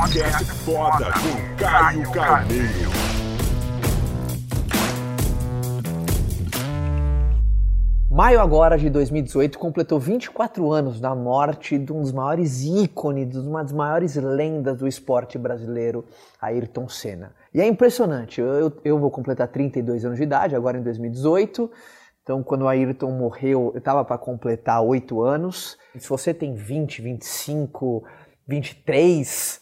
Podcast foda com Caio Carneiro. Maio agora de 2018 completou 24 anos da morte de um dos maiores ícones, de uma das maiores lendas do esporte brasileiro, Ayrton Senna. E é impressionante, eu, eu vou completar 32 anos de idade agora em 2018, então quando o Ayrton morreu eu estava para completar 8 anos. Se você tem 20, 25, 23,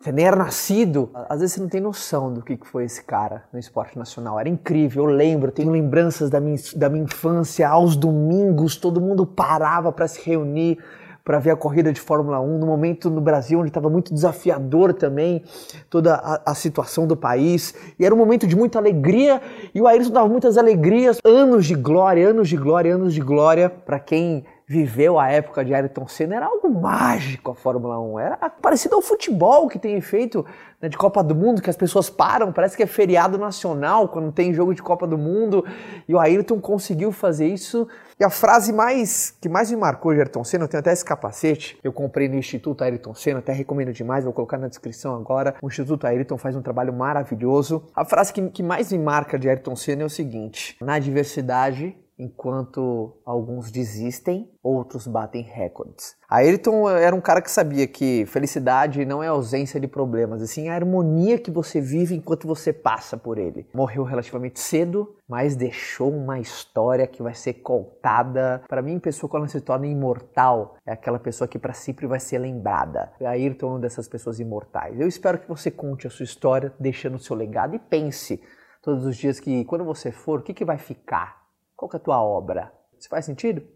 você nem era nascido. Às vezes você não tem noção do que foi esse cara no esporte nacional. Era incrível, eu lembro, tenho lembranças da minha, da minha infância, aos domingos, todo mundo parava para se reunir para ver a corrida de Fórmula 1, no momento no Brasil onde estava muito desafiador também toda a, a, situação do país, e era um momento de muita alegria, e o Ayrton dava muitas alegrias, anos de glória, anos de glória, anos de glória para quem viveu a época de Ayrton Senna, era algo mágico a Fórmula 1. Era parecido ao futebol que tem feito né, de Copa do Mundo, que as pessoas param, parece que é feriado nacional quando tem jogo de Copa do Mundo. E o Ayrton conseguiu fazer isso. E a frase mais que mais me marcou de Ayrton Senna, eu tenho até esse capacete, eu comprei no Instituto Ayrton Senna, até recomendo demais, vou colocar na descrição agora. O Instituto Ayrton faz um trabalho maravilhoso. A frase que, que mais me marca de Ayrton Senna é o seguinte: na diversidade enquanto alguns desistem, outros batem recordes. Ayrton era um cara que sabia que felicidade não é ausência de problemas, e sim a harmonia que você vive enquanto você passa por ele. Morreu relativamente cedo, mas deixou uma história que vai ser contada. Para mim, pessoa quando se torna imortal é aquela pessoa que para sempre vai ser lembrada. Ayrton é uma dessas pessoas imortais. Eu espero que você conte a sua história, deixando o seu legado e pense todos os dias que quando você for, o que, que vai ficar? Qual é a tua obra? Se faz sentido?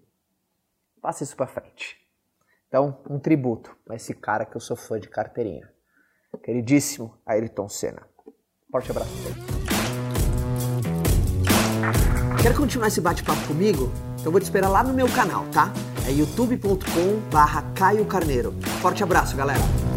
Passa isso para frente. Então, um tributo a esse cara que eu sou fã de carteirinha. Queridíssimo Ayrton Senna. Forte abraço. Quer continuar esse bate-papo comigo? Então vou te esperar lá no meu canal, tá? É youtube.com barra Caio Carneiro. Forte abraço, galera!